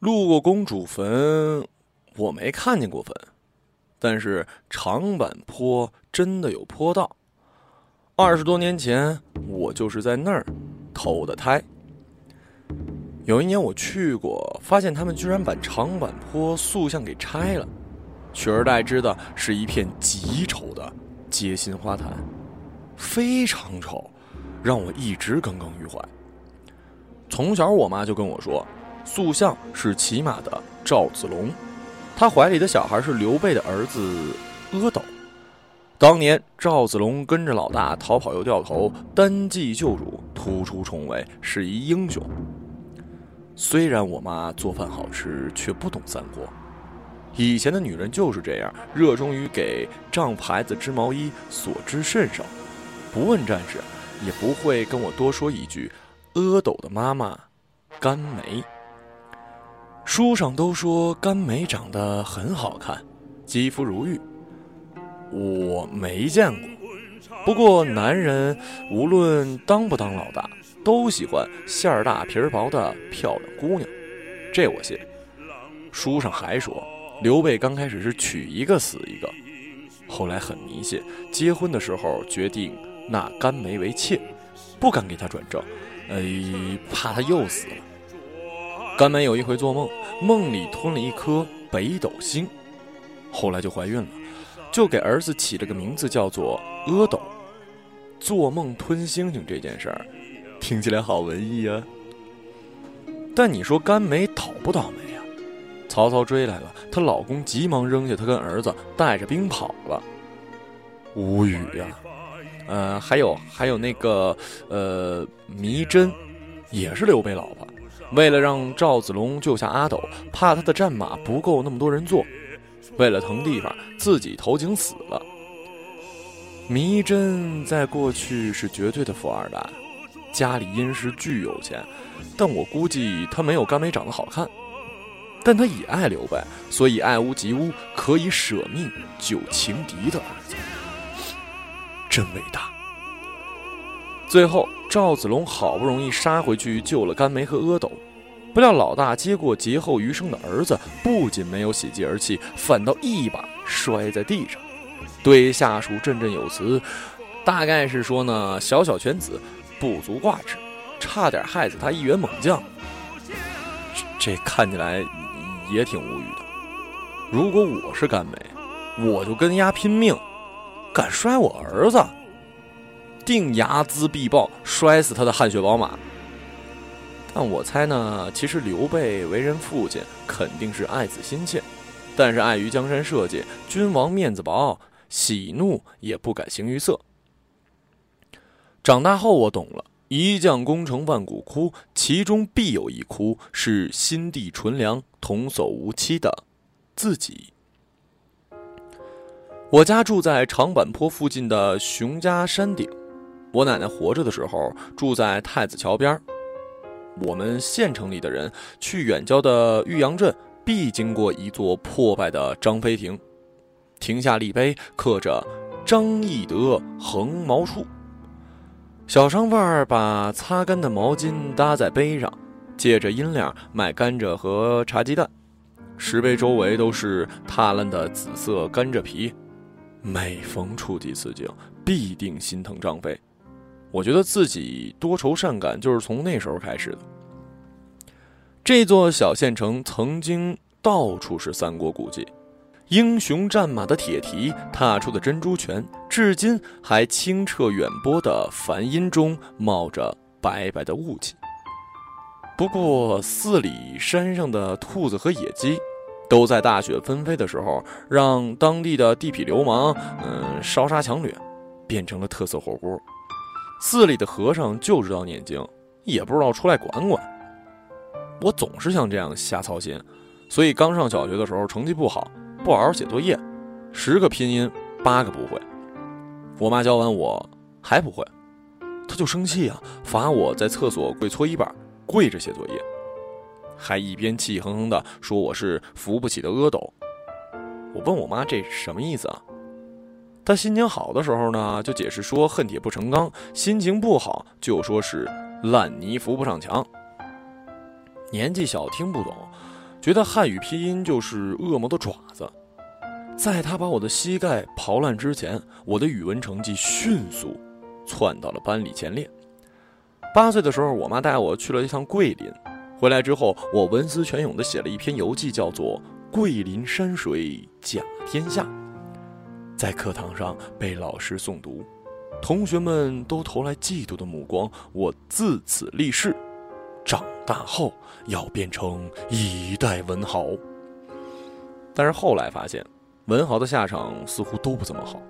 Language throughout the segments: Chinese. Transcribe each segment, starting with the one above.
路过公主坟，我没看见过坟，但是长坂坡真的有坡道。二十多年前，我就是在那儿投的胎。有一年我去过，发现他们居然把长坂坡塑像给拆了，取而代之的是一片极丑的街心花坛，非常丑，让我一直耿耿于怀。从小我妈就跟我说。塑像是骑马的赵子龙，他怀里的小孩是刘备的儿子阿斗。当年赵子龙跟着老大逃跑又掉头，单骑救主，突出重围，是一英雄。虽然我妈做饭好吃，却不懂三国。以前的女人就是这样，热衷于给丈夫孩子织毛衣，所知甚少，不问战事，也不会跟我多说一句。阿斗的妈妈，甘梅。书上都说甘梅长得很好看，肌肤如玉。我没见过，不过男人无论当不当老大，都喜欢馅儿大皮儿薄的漂亮姑娘，这我信。书上还说，刘备刚开始是娶一个死一个，后来很迷信，结婚的时候决定纳甘梅为妾，不敢给她转正，哎，怕她又死了。甘梅有一回做梦，梦里吞了一颗北斗星，后来就怀孕了，就给儿子起了个名字叫做阿斗。做梦吞星星这件事儿，听起来好文艺啊。但你说甘梅倒不倒霉呀？曹操追来了，她老公急忙扔下她跟儿子，带着兵跑了。无语呀。呃，还有还有那个呃，糜真，也是刘备老婆。为了让赵子龙救下阿斗，怕他的战马不够那么多人坐，为了腾地方，自己投井死了。迷真在过去是绝对的富二代，家里殷实巨有钱，但我估计他没有甘梅长得好看。但他也爱刘备，所以爱屋及乌，可以舍命救情敌的儿子，真伟大。最后，赵子龙好不容易杀回去救了甘梅和阿斗，不料老大接过劫后余生的儿子，不仅没有喜极而泣，反倒一把摔在地上，对下属振振有词，大概是说呢：“小小犬子，不足挂齿，差点害死他一员猛将。”这看起来也挺无语的。如果我是甘梅，我就跟丫拼命，敢摔我儿子！定睚眦必报，摔死他的汗血宝马。但我猜呢，其实刘备为人父亲肯定是爱子心切，但是碍于江山社稷，君王面子薄，喜怒也不敢形于色。长大后我懂了，一将功成万骨枯，其中必有一枯是心地纯良、童叟无欺的自己。我家住在长坂坡附近的熊家山顶。我奶奶活着的时候住在太子桥边我们县城里的人去远郊的玉阳镇，必经过一座破败的张飞亭，亭下立碑刻着“张翼德横毛处”。小商贩把擦干的毛巾搭在碑上，借着阴凉卖甘蔗和茶鸡蛋。石碑周围都是踏烂的紫色甘蔗皮，每逢触及此景，必定心疼张飞。我觉得自己多愁善感，就是从那时候开始的。这座小县城曾经到处是三国古迹，英雄战马的铁蹄，踏出的珍珠泉，至今还清澈远播的梵音中冒着白白的雾气。不过寺里山上的兔子和野鸡，都在大雪纷飞的时候，让当地的地痞流氓，嗯，烧杀抢掠，变成了特色火锅。寺里的和尚就知道念经，也不知道出来管管。我总是像这样瞎操心，所以刚上小学的时候成绩不好，不好好写作业，十个拼音八个不会。我妈教完我还不会，她就生气啊，罚我在厕所跪搓衣板，跪着写作业，还一边气哼哼的说我是扶不起的阿斗。我问我妈这什么意思啊？他心情好的时候呢，就解释说恨铁不成钢；心情不好就说是烂泥扶不上墙。年纪小听不懂，觉得汉语拼音就是恶魔的爪子。在他把我的膝盖刨烂之前，我的语文成绩迅速窜到了班里前列。八岁的时候，我妈带我去了一趟桂林，回来之后，我文思泉涌地写了一篇游记，叫做《桂林山水甲天下》，在课堂上被老师诵读，同学们都投来嫉妒的目光。我自此立誓，长大后要变成一代文豪。但是后来发现，文豪的下场似乎都不怎么好。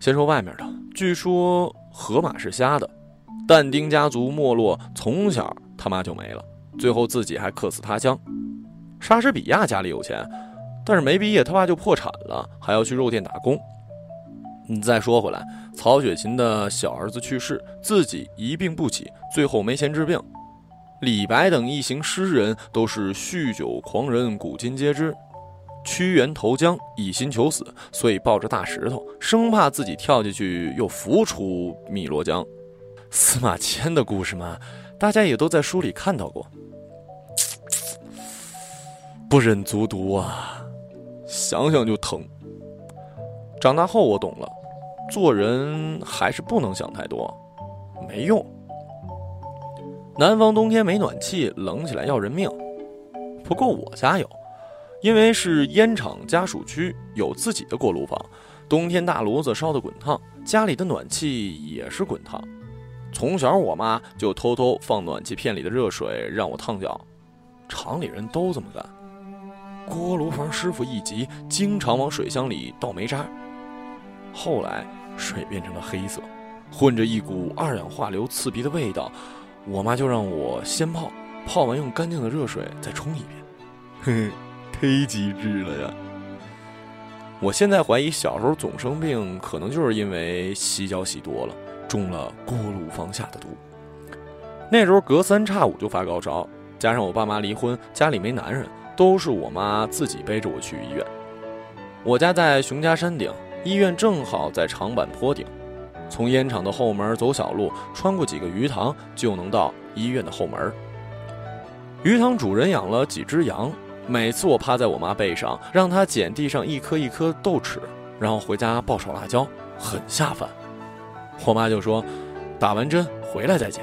先说外面的，据说河马是瞎的。但丁家族没落，从小他妈就没了，最后自己还客死他乡。莎士比亚家里有钱，但是没毕业他爸就破产了，还要去肉店打工。你再说回来，曹雪芹的小儿子去世，自己一病不起，最后没钱治病。李白等一行诗人都是酗酒狂人，古今皆知。屈原投江，一心求死，所以抱着大石头，生怕自己跳进去又浮出汨罗江。司马迁的故事嘛，大家也都在书里看到过，不忍卒读啊，想想就疼。长大后我懂了，做人还是不能想太多，没用。南方冬天没暖气，冷起来要人命。不过我家有，因为是烟厂家属区，有自己的锅炉房，冬天大炉子烧得滚烫，家里的暖气也是滚烫。从小，我妈就偷偷放暖气片里的热水让我烫脚，厂里人都这么干。锅炉房师傅一急，经常往水箱里倒煤渣。后来水变成了黑色，混着一股二氧化硫刺鼻的味道，我妈就让我先泡，泡完用干净的热水再冲一遍。嘿，忒机智了呀！我现在怀疑小时候总生病，可能就是因为洗脚洗多了。中了锅炉房下的毒，那时候隔三差五就发高烧，加上我爸妈离婚，家里没男人，都是我妈自己背着我去医院。我家在熊家山顶，医院正好在长坂坡顶，从烟厂的后门走小路，穿过几个鱼塘就能到医院的后门。鱼塘主人养了几只羊，每次我趴在我妈背上，让她捡地上一颗一颗豆豉，然后回家爆炒辣椒，很下饭。我妈就说：“打完针回来再捡。”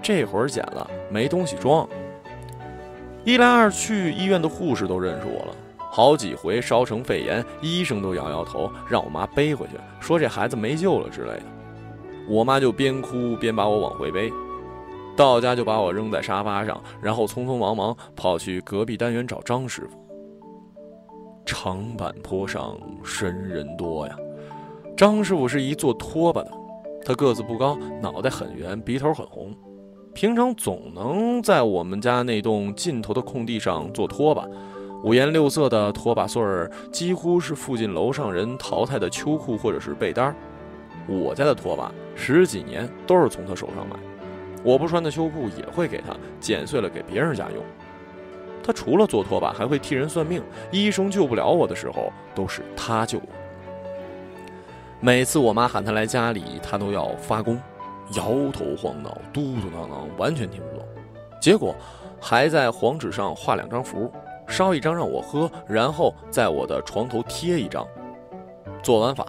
这会儿捡了没东西装。一来二去，医院的护士都认识我了。好几回烧成肺炎，医生都摇摇头，让我妈背回去，说这孩子没救了之类的。我妈就边哭边把我往回背。到家就把我扔在沙发上，然后匆匆忙忙跑去隔壁单元找张师傅。长坂坡上神人多呀，张师傅是一做拖把的。他个子不高，脑袋很圆，鼻头很红，平常总能在我们家那栋尽头的空地上做拖把，五颜六色的拖把穗儿几乎是附近楼上人淘汰的秋裤或者是被单儿我家的拖把十几年都是从他手上买，我不穿的秋裤也会给他剪碎了给别人家用。他除了做拖把，还会替人算命，医生救不了我的时候，都是他救我。每次我妈喊他来家里，他都要发功，摇头晃脑、嘟嘟囔囔，完全听不懂。结果还在黄纸上画两张符，烧一张让我喝，然后在我的床头贴一张。做完法，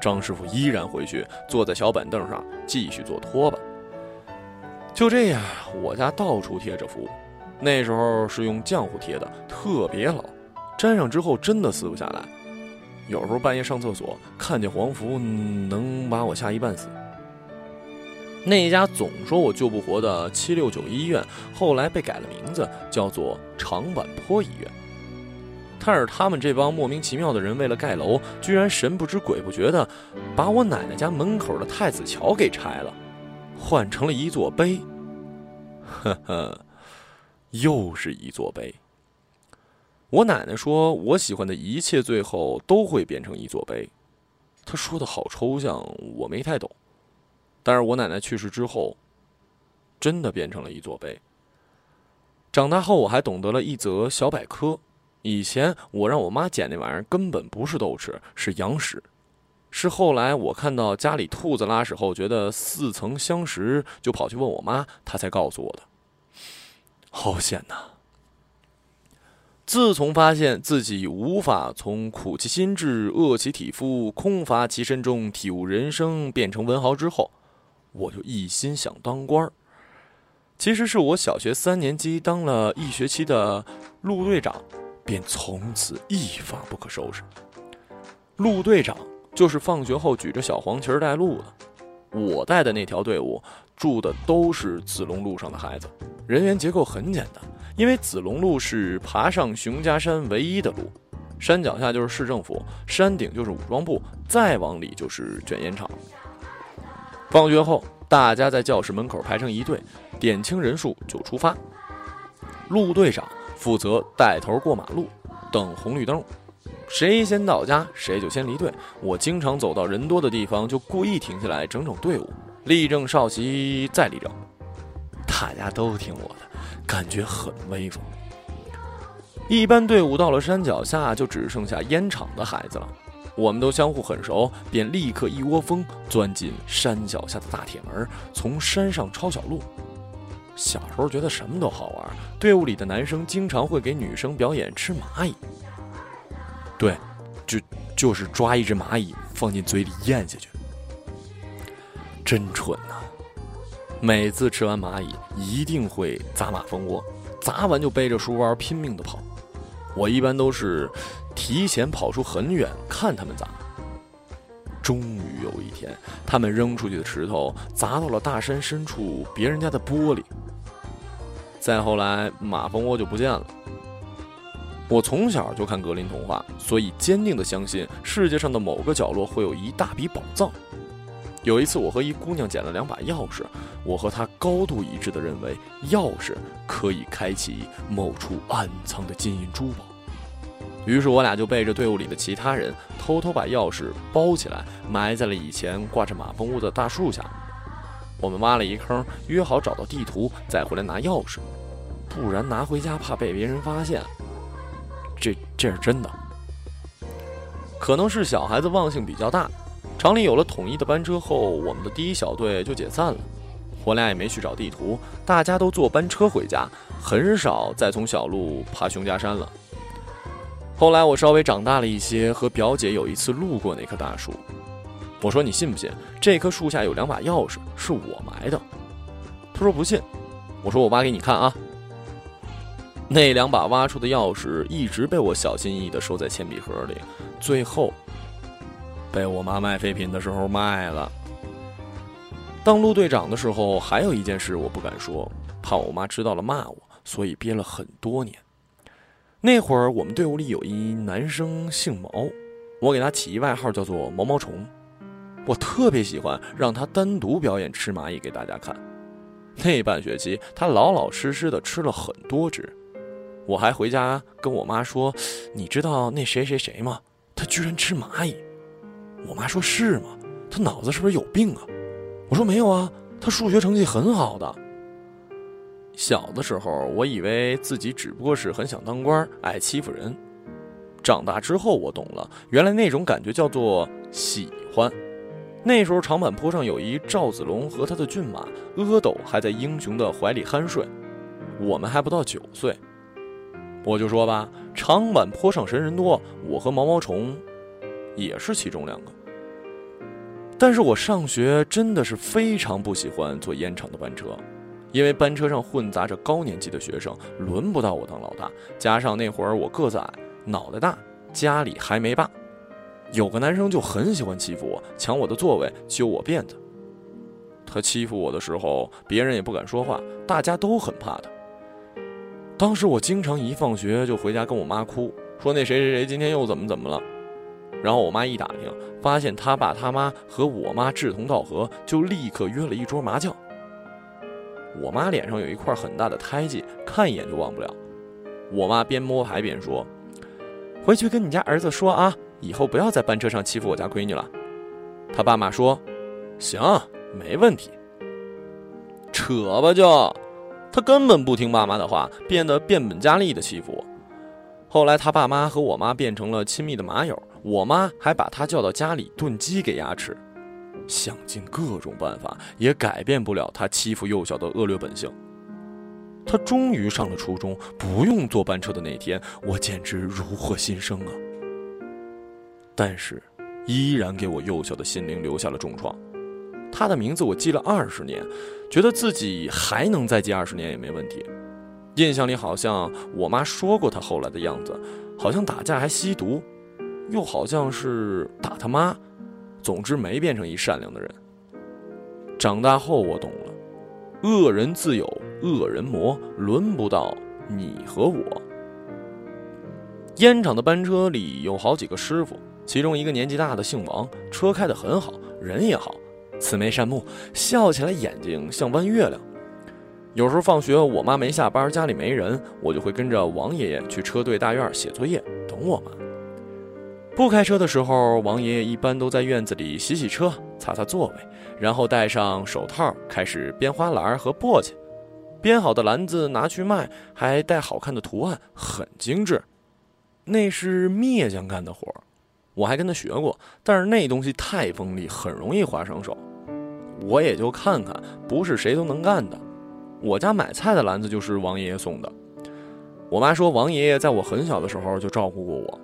张师傅依然回去坐在小板凳上继续做拖把。就这样，我家到处贴着符，那时候是用浆糊贴的，特别牢，粘上之后真的撕不下来。有时候半夜上厕所看见黄符，能把我吓一半死。那一家总说我救不活的七六九医院，后来被改了名字，叫做长坂坡医院。但是他们这帮莫名其妙的人，为了盖楼，居然神不知鬼不觉的把我奶奶家门口的太子桥给拆了，换成了一座碑。呵呵，又是一座碑。我奶奶说：“我喜欢的一切，最后都会变成一座碑。”她说的好抽象，我没太懂。但是我奶奶去世之后，真的变成了一座碑。长大后，我还懂得了一则小百科：以前我让我妈捡那玩意儿，根本不是豆豉，是羊屎。是后来我看到家里兔子拉屎后，觉得似曾相识，就跑去问我妈，她才告诉我的。好险呐！自从发现自己无法从苦其心志、饿其体肤、空乏其身中体悟人生，变成文豪之后，我就一心想当官儿。其实是我小学三年级当了一学期的陆队长，便从此一发不可收拾。陆队长就是放学后举着小黄旗带路的。我带的那条队伍住的都是子龙路上的孩子，人员结构很简单，因为子龙路是爬上熊家山唯一的路，山脚下就是市政府，山顶就是武装部，再往里就是卷烟厂。放学后，大家在教室门口排成一队，点清人数就出发。陆队长负责带头过马路，等红绿灯。谁先到家，谁就先离队。我经常走到人多的地方，就故意停下来整整队伍，立正稍息，再立正。大家都听我的，感觉很威风。一般队伍到了山脚下，就只剩下烟厂的孩子了。我们都相互很熟，便立刻一窝蜂钻进山脚下的大铁门，从山上抄小路。小时候觉得什么都好玩，队伍里的男生经常会给女生表演吃蚂蚁。对，就就是抓一只蚂蚁放进嘴里咽下去，真蠢呐！每次吃完蚂蚁，一定会砸马蜂窝，砸完就背着书包拼命的跑。我一般都是提前跑出很远看他们砸。终于有一天，他们扔出去的石头砸到了大山深处别人家的玻璃。再后来，马蜂窝就不见了。我从小就看格林童话，所以坚定的相信世界上的某个角落会有一大笔宝藏。有一次，我和一姑娘捡了两把钥匙，我和她高度一致的认为，钥匙可以开启某处暗藏的金银珠宝。于是，我俩就背着队伍里的其他人，偷偷把钥匙包起来，埋在了以前挂着马蜂窝的大树下。我们挖了一坑，约好找到地图再回来拿钥匙，不然拿回家怕被别人发现。这这是真的，可能是小孩子忘性比较大。厂里有了统一的班车后，我们的第一小队就解散了。我俩也没去找地图，大家都坐班车回家，很少再从小路爬熊家山了。后来我稍微长大了一些，和表姐有一次路过那棵大树，我说：“你信不信这棵树下有两把钥匙是我埋的？”她说：“不信。”我说：“我挖给你看啊。”那两把挖出的钥匙一直被我小心翼翼地收在铅笔盒里，最后被我妈卖废品的时候卖了。当陆队长的时候，还有一件事我不敢说，怕我妈知道了骂我，所以憋了很多年。那会儿我们队伍里有一男生姓毛，我给他起一外号叫做“毛毛虫”，我特别喜欢让他单独表演吃蚂蚁给大家看。那半学期，他老老实实的吃了很多只。我还回家跟我妈说：“你知道那谁谁谁吗？他居然吃蚂蚁。”我妈说：“是吗？他脑子是不是有病啊？”我说：“没有啊，他数学成绩很好的。”小的时候，我以为自己只不过是很想当官，爱欺负人。长大之后，我懂了，原来那种感觉叫做喜欢。那时候长坂坡上有一赵子龙和他的骏马阿斗还在英雄的怀里酣睡，我们还不到九岁。我就说吧，长坂坡上神人多，我和毛毛虫也是其中两个。但是我上学真的是非常不喜欢坐烟厂的班车，因为班车上混杂着高年级的学生，轮不到我当老大。加上那会儿我个子矮，脑袋大，家里还没爸，有个男生就很喜欢欺负我，抢我的座位，揪我辫子。他欺负我的时候，别人也不敢说话，大家都很怕他。当时我经常一放学就回家跟我妈哭，说那谁谁谁今天又怎么怎么了。然后我妈一打听，发现他爸他妈和我妈志同道合，就立刻约了一桌麻将。我妈脸上有一块很大的胎记，看一眼就忘不了。我妈边摸牌边说：“回去跟你家儿子说啊，以后不要在班车上欺负我家闺女了。”他爸妈说：“行，没问题。”扯吧就。他根本不听爸妈的话，变得变本加厉的欺负我。后来他爸妈和我妈变成了亲密的麻友，我妈还把他叫到家里炖鸡给牙吃，想尽各种办法也改变不了他欺负幼小的恶劣本性。他终于上了初中，不用坐班车的那天，我简直如获新生啊！但是，依然给我幼小的心灵留下了重创。他的名字我记了二十年，觉得自己还能再记二十年也没问题。印象里好像我妈说过他后来的样子，好像打架还吸毒，又好像是打他妈。总之没变成一善良的人。长大后我懂了，恶人自有恶人磨，轮不到你和我。烟厂的班车里有好几个师傅，其中一个年纪大的姓王，车开得很好，人也好，慈眉善目，笑起来眼睛像弯月亮。有时候放学，我妈没下班，家里没人，我就会跟着王爷爷去车队大院写作业，等我妈。不开车的时候，王爷爷一般都在院子里洗洗车、擦擦座位，然后戴上手套开始编花篮和簸箕。编好的篮子拿去卖，还带好看的图案，很精致。那是篾匠干的活我还跟他学过，但是那东西太锋利，很容易划伤手。我也就看看，不是谁都能干的。我家买菜的篮子就是王爷爷送的。我妈说，王爷爷在我很小的时候就照顾过我。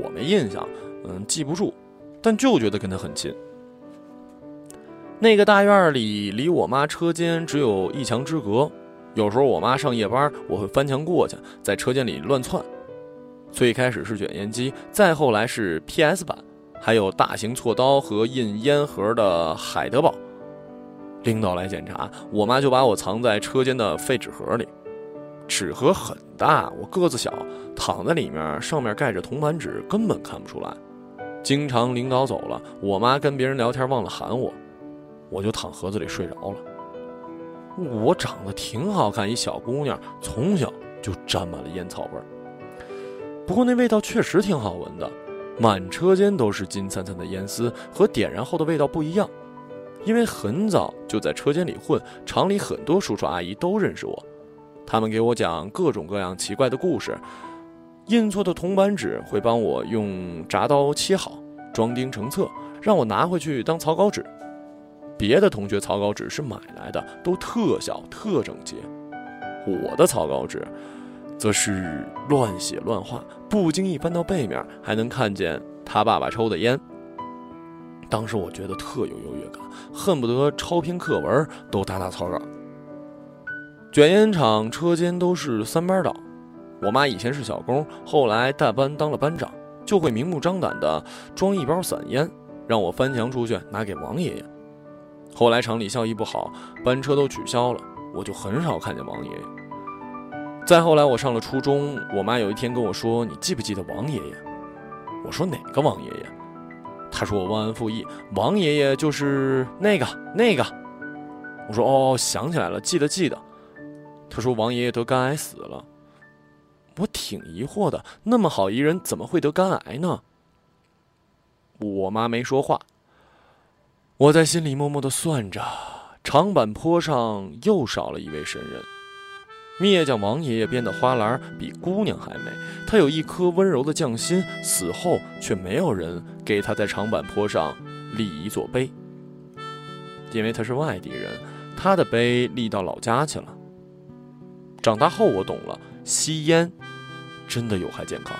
我没印象，嗯，记不住，但就觉得跟他很亲。那个大院里离我妈车间只有一墙之隔，有时候我妈上夜班，我会翻墙过去，在车间里乱窜。最开始是卷烟机，再后来是 PS 版，还有大型锉刀和印烟盒的海德堡。领导来检查，我妈就把我藏在车间的废纸盒里。纸盒很大，我个子小，躺在里面，上面盖着铜板纸，根本看不出来。经常领导走了，我妈跟别人聊天忘了喊我，我就躺盒子里睡着了。我长得挺好看，一小姑娘，从小就沾满了烟草味儿。不过那味道确实挺好闻的，满车间都是金灿灿的烟丝，和点燃后的味道不一样。因为很早就在车间里混，厂里很多叔叔阿姨都认识我。他们给我讲各种各样奇怪的故事，印错的铜板纸会帮我用铡刀切好，装订成册，让我拿回去当草稿纸。别的同学草稿纸是买来的，都特小特整洁，我的草稿纸则是乱写乱画，不经意翻到背面还能看见他爸爸抽的烟。当时我觉得特有优越感，恨不得抄篇课文都打打草稿。卷烟厂车间都是三班倒，我妈以前是小工，后来大班当了班长，就会明目张胆的装一包散烟，让我翻墙出去拿给王爷爷。后来厂里效益不好，班车都取消了，我就很少看见王爷爷。再后来我上了初中，我妈有一天跟我说：“你记不记得王爷爷？”我说：“哪个王爷爷？”她说：“我忘恩负义，王爷爷就是那个那个。”我说：“哦，想起来了，记得记得。”他说：“王爷爷得肝癌死了。”我挺疑惑的，那么好一人怎么会得肝癌呢？我妈没说话。我在心里默默的算着，长坂坡上又少了一位神人。灭将王爷爷编的花篮比姑娘还美，他有一颗温柔的匠心，死后却没有人给他在长坂坡上立一座碑，因为他是外地人，他的碑立到老家去了。长大后，我懂了，吸烟真的有害健康。